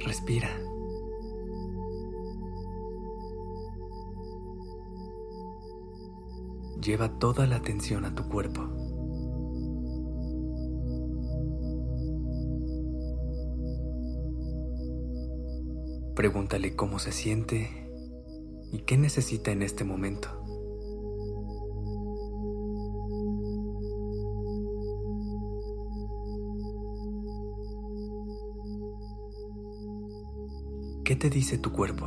Respira. Lleva toda la atención a tu cuerpo. Pregúntale cómo se siente y qué necesita en este momento. ¿Qué te dice tu cuerpo?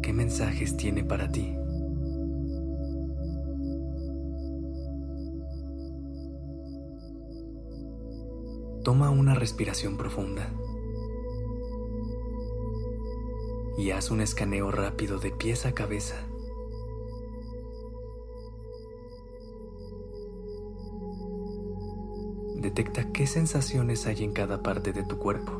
¿Qué mensajes tiene para ti? Toma una respiración profunda y haz un escaneo rápido de pies a cabeza. Detecta qué sensaciones hay en cada parte de tu cuerpo.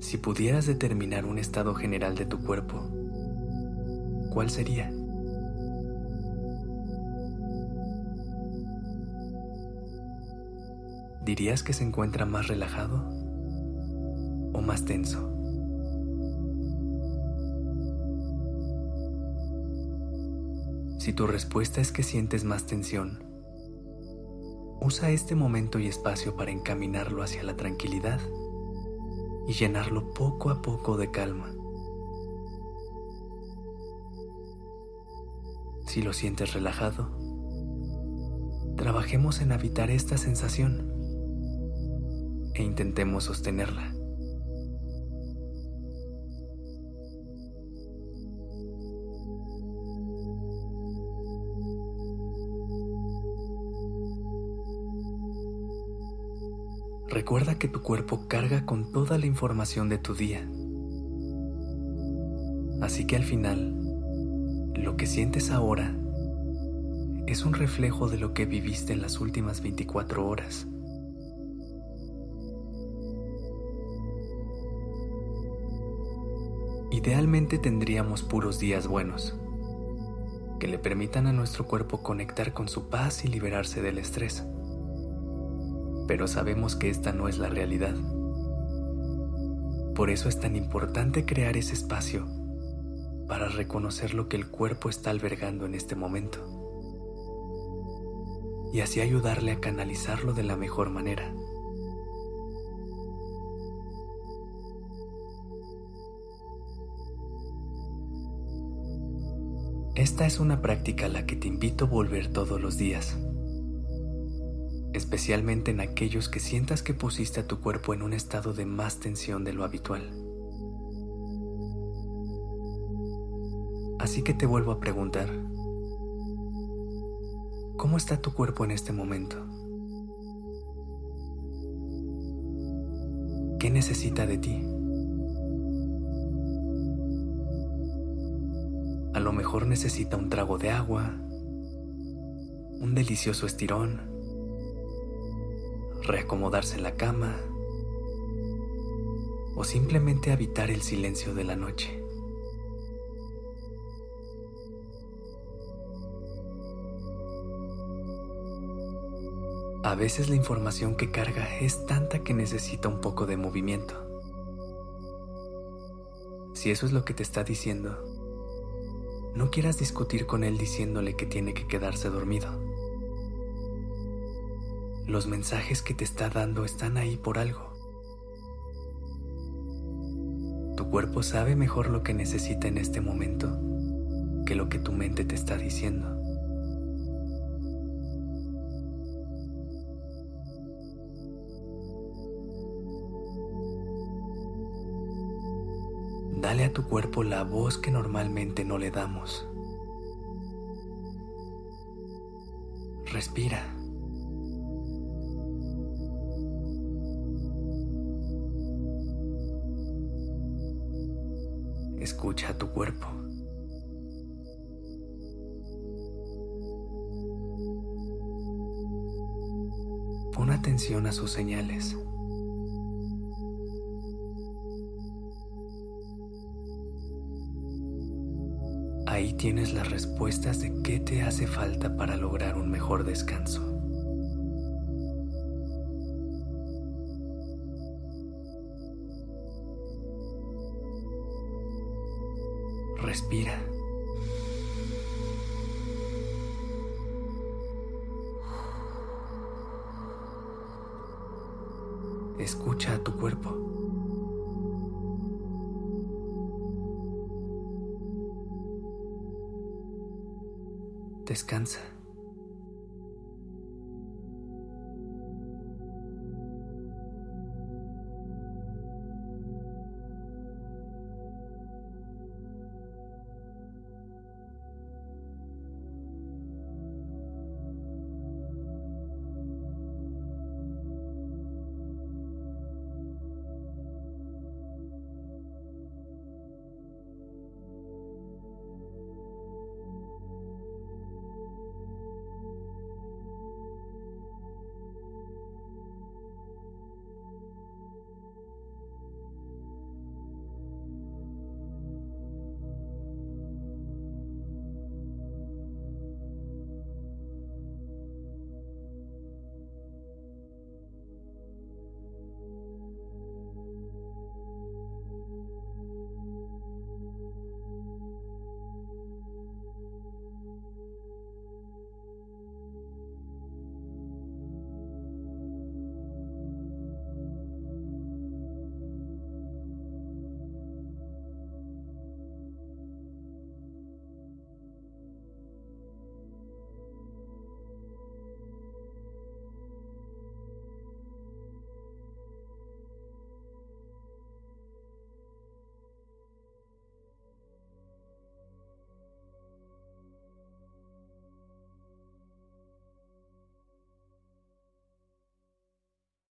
Si pudieras determinar un estado general de tu cuerpo, ¿cuál sería? ¿Dirías que se encuentra más relajado o más tenso? Si tu respuesta es que sientes más tensión, usa este momento y espacio para encaminarlo hacia la tranquilidad y llenarlo poco a poco de calma. Si lo sientes relajado, trabajemos en evitar esta sensación e intentemos sostenerla. Recuerda que tu cuerpo carga con toda la información de tu día. Así que al final, lo que sientes ahora es un reflejo de lo que viviste en las últimas 24 horas. Idealmente tendríamos puros días buenos, que le permitan a nuestro cuerpo conectar con su paz y liberarse del estrés pero sabemos que esta no es la realidad. Por eso es tan importante crear ese espacio para reconocer lo que el cuerpo está albergando en este momento y así ayudarle a canalizarlo de la mejor manera. Esta es una práctica a la que te invito a volver todos los días especialmente en aquellos que sientas que pusiste a tu cuerpo en un estado de más tensión de lo habitual. Así que te vuelvo a preguntar, ¿cómo está tu cuerpo en este momento? ¿Qué necesita de ti? A lo mejor necesita un trago de agua, un delicioso estirón, reacomodarse en la cama o simplemente habitar el silencio de la noche. A veces la información que carga es tanta que necesita un poco de movimiento. Si eso es lo que te está diciendo, no quieras discutir con él diciéndole que tiene que quedarse dormido. Los mensajes que te está dando están ahí por algo. Tu cuerpo sabe mejor lo que necesita en este momento que lo que tu mente te está diciendo. Dale a tu cuerpo la voz que normalmente no le damos. Respira. Escucha a tu cuerpo. Pon atención a sus señales. Ahí tienes las respuestas de qué te hace falta para lograr un mejor descanso. Respira. Escucha a tu cuerpo. Descansa.